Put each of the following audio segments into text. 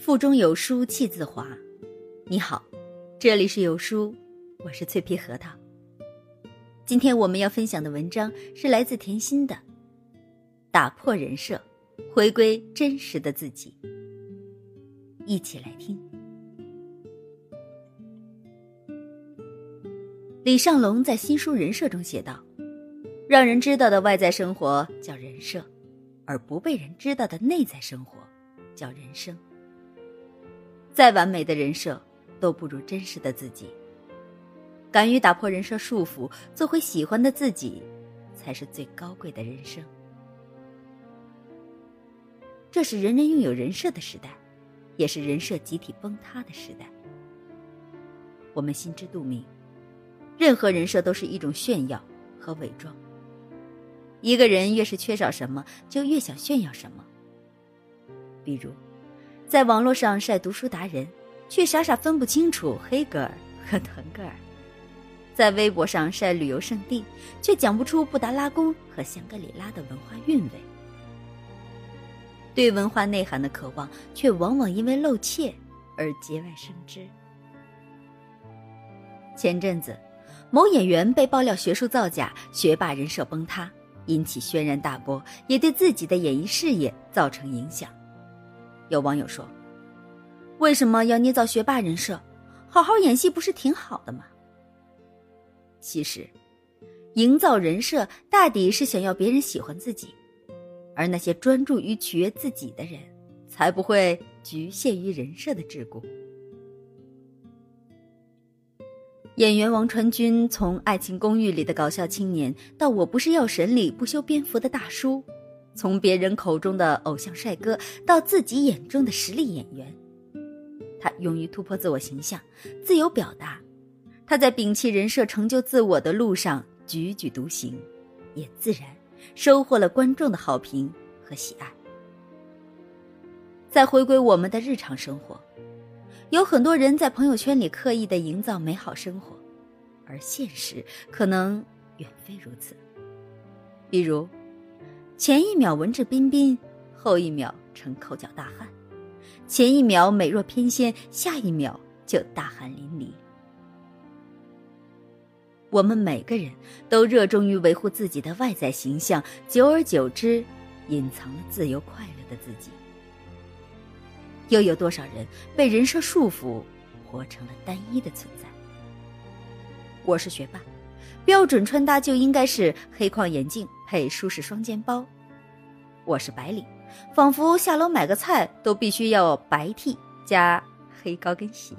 腹中有书气自华。你好，这里是有书，我是脆皮核桃。今天我们要分享的文章是来自甜心的《打破人设，回归真实的自己》。一起来听。李尚龙在新书《人设》中写道：“让人知道的外在生活叫人设，而不被人知道的内在生活叫人生。”再完美的人设，都不如真实的自己。敢于打破人设束缚，做回喜欢的自己，才是最高贵的人生。这是人人拥有人设的时代，也是人设集体崩塌的时代。我们心知肚明，任何人设都是一种炫耀和伪装。一个人越是缺少什么，就越想炫耀什么。比如。在网络上晒读书达人，却傻傻分不清楚黑格尔和腾格尔；在微博上晒旅游胜地，却讲不出布达拉宫和香格里拉的文化韵味。对文化内涵的渴望，却往往因为露怯而节外生枝。前阵子，某演员被爆料学术造假、学霸人设崩塌，引起轩然大波，也对自己的演艺事业造成影响。有网友说：“为什么要捏造学霸人设？好好演戏不是挺好的吗？”其实，营造人设大抵是想要别人喜欢自己，而那些专注于取悦自己的人，才不会局限于人设的桎梏。演员王传君从《爱情公寓》里的搞笑青年，到《我不是药神》里不修边幅的大叔。从别人口中的偶像帅哥到自己眼中的实力演员，他勇于突破自我形象，自由表达。他在摒弃人设、成就自我的路上踽踽独行，也自然收获了观众的好评和喜爱。在回归我们的日常生活，有很多人在朋友圈里刻意的营造美好生活，而现实可能远非如此。比如。前一秒文质彬彬，后一秒成口角大汉；前一秒美若翩跹，下一秒就大汗淋漓。我们每个人都热衷于维护自己的外在形象，久而久之，隐藏了自由快乐的自己。又有多少人被人设束缚，活成了单一的存在？我是学霸。标准穿搭就应该是黑框眼镜配舒适双肩包。我是白领，仿佛下楼买个菜都必须要白 T 加黑高跟鞋。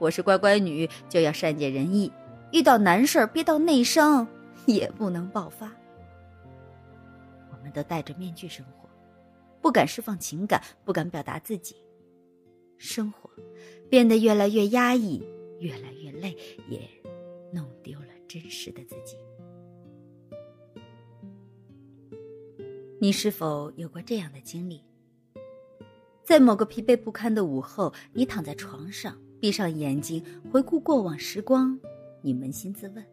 我是乖乖女，就要善解人意，遇到难事儿憋到内伤也不能爆发。我们都戴着面具生活，不敢释放情感，不敢表达自己，生活变得越来越压抑，越来越累，也。弄丢了真实的自己。你是否有过这样的经历？在某个疲惫不堪的午后，你躺在床上，闭上眼睛，回顾过往时光，你扪心自问：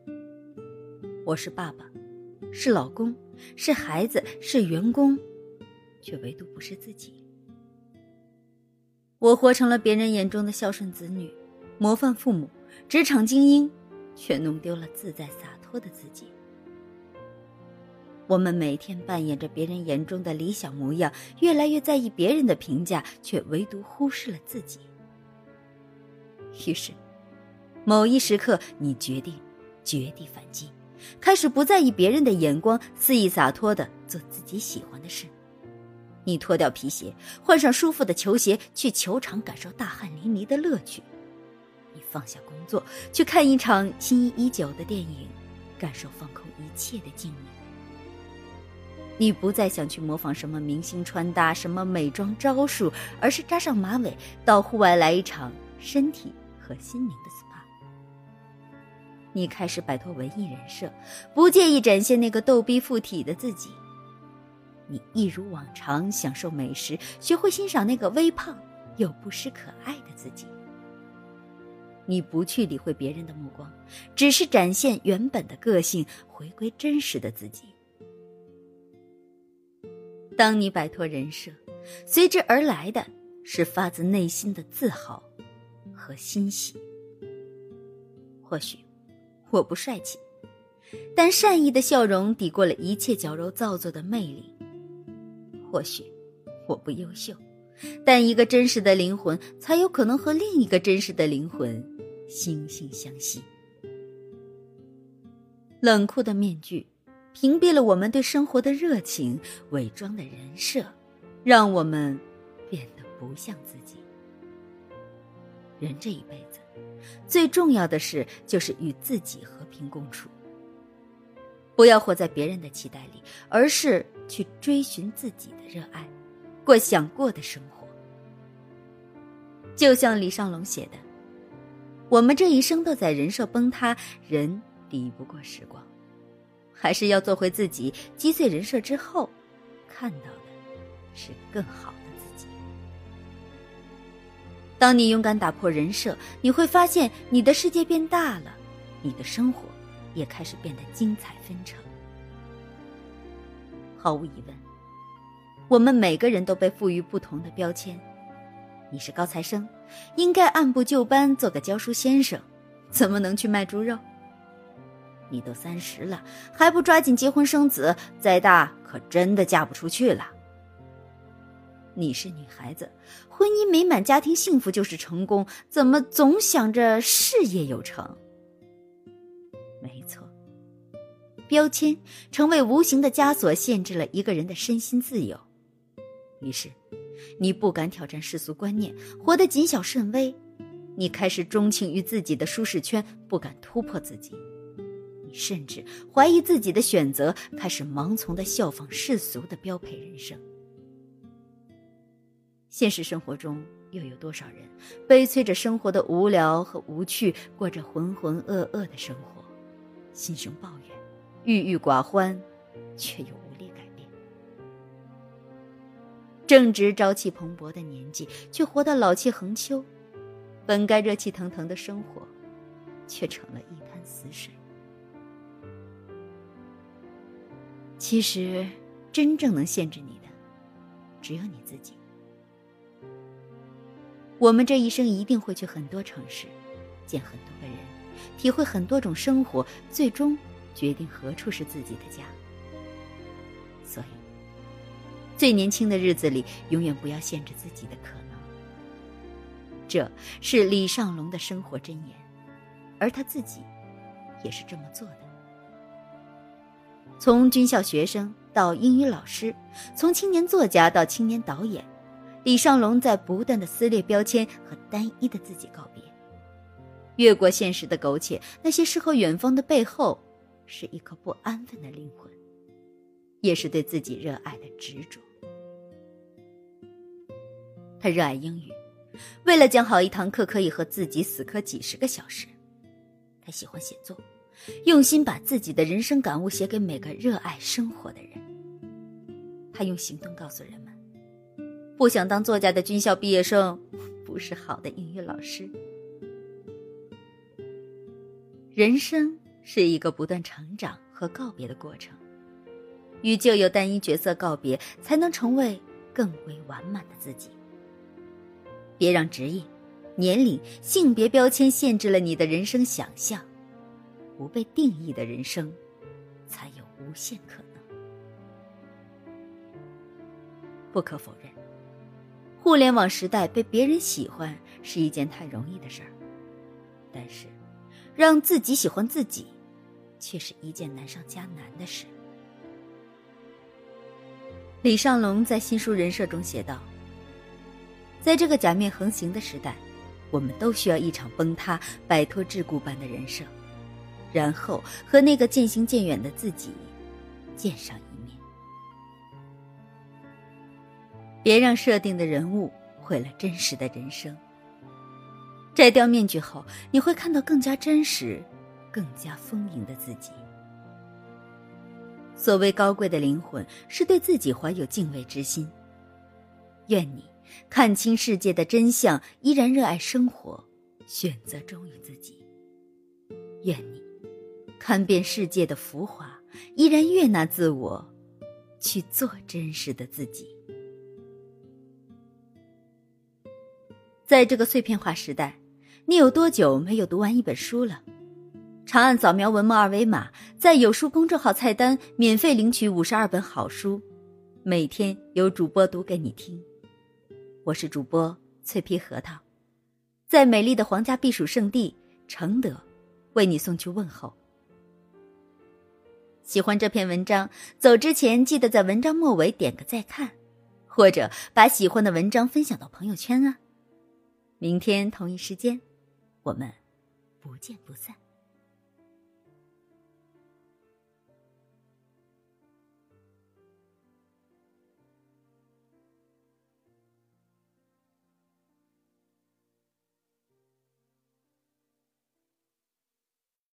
我是爸爸，是老公，是孩子，是员工，却唯独不是自己。我活成了别人眼中的孝顺子女、模范父母、职场精英。却弄丢了自在洒脱的自己。我们每天扮演着别人眼中的理想模样，越来越在意别人的评价，却唯独忽视了自己。于是，某一时刻，你决定绝地反击，开始不在意别人的眼光，肆意洒脱的做自己喜欢的事。你脱掉皮鞋，换上舒服的球鞋，去球场感受大汗淋漓的乐趣。你放下工作，去看一场心仪已久的电影，感受放空一切的静谧。你不再想去模仿什么明星穿搭、什么美妆招数，而是扎上马尾，到户外来一场身体和心灵的 SPA。你开始摆脱文艺人设，不介意展现那个逗逼附体的自己。你一如往常享受美食，学会欣赏那个微胖又不失可爱的自己。你不去理会别人的目光，只是展现原本的个性，回归真实的自己。当你摆脱人设，随之而来的是发自内心的自豪和欣喜。或许我不帅气，但善意的笑容抵过了一切矫揉造作的魅力。或许我不优秀，但一个真实的灵魂才有可能和另一个真实的灵魂惺惺相惜。冷酷的面具屏蔽了我们对生活的热情，伪装的人设让我们变得不像自己。人这一辈子，最重要的事就是与自己和平共处。不要活在别人的期待里，而是去追寻自己的热爱，过想过的生活。就像李尚龙写的：“我们这一生都在人设崩塌，人抵不过时光，还是要做回自己。击碎人设之后，看到的是更好的自己。”当你勇敢打破人设，你会发现你的世界变大了，你的生活也开始变得精彩纷呈。毫无疑问，我们每个人都被赋予不同的标签。你是高材生，应该按部就班做个教书先生，怎么能去卖猪肉？你都三十了，还不抓紧结婚生子，再大可真的嫁不出去了。你是女孩子，婚姻美满、家庭幸福就是成功，怎么总想着事业有成？没错，标签成为无形的枷锁，限制了一个人的身心自由。于是，你不敢挑战世俗观念，活得谨小慎微；你开始钟情于自己的舒适圈，不敢突破自己；甚至怀疑自己的选择，开始盲从的效仿世俗的标配人生。现实生活中，又有多少人悲催着生活的无聊和无趣，过着浑浑噩噩的生活，心生抱怨，郁郁寡欢，却又无力改变。正值朝气蓬勃的年纪，却活得老气横秋，本该热气腾腾的生活，却成了一潭死水。其实，真正能限制你的，只有你自己。我们这一生一定会去很多城市，见很多个人，体会很多种生活，最终决定何处是自己的家。所以，最年轻的日子里，永远不要限制自己的可能。这是李尚龙的生活箴言，而他自己也是这么做的。从军校学生到英语老师，从青年作家到青年导演。李尚龙在不断的撕裂标签和单一的自己告别，越过现实的苟且，那些诗和远方的背后，是一颗不安分的灵魂，也是对自己热爱的执着。他热爱英语，为了讲好一堂课可以和自己死磕几十个小时。他喜欢写作，用心把自己的人生感悟写给每个热爱生活的人。他用行动告诉人们。不想当作家的军校毕业生，不是好的英语老师。人生是一个不断成长和告别的过程，与旧有单一角色告别，才能成为更为完满的自己。别让职业、年龄、性别标签限制了你的人生想象，不被定义的人生，才有无限可能。不可否认。互联网时代被别人喜欢是一件太容易的事儿，但是，让自己喜欢自己，却是一件难上加难的事。李尚龙在新书人设中写道：“在这个假面横行的时代，我们都需要一场崩塌，摆脱桎梏般的人设，然后和那个渐行渐远的自己见上一面。”别让设定的人物毁了真实的人生。摘掉面具后，你会看到更加真实、更加丰盈的自己。所谓高贵的灵魂，是对自己怀有敬畏之心。愿你看清世界的真相，依然热爱生活，选择忠于自己。愿你看遍世界的浮华，依然悦纳自我，去做真实的自己。在这个碎片化时代，你有多久没有读完一本书了？长按扫描文末二维码，在有书公众号菜单免费领取五十二本好书，每天有主播读给你听。我是主播脆皮核桃，在美丽的皇家避暑胜地承德，为你送去问候。喜欢这篇文章，走之前记得在文章末尾点个再看，或者把喜欢的文章分享到朋友圈啊。明天同一时间，我们不见不散。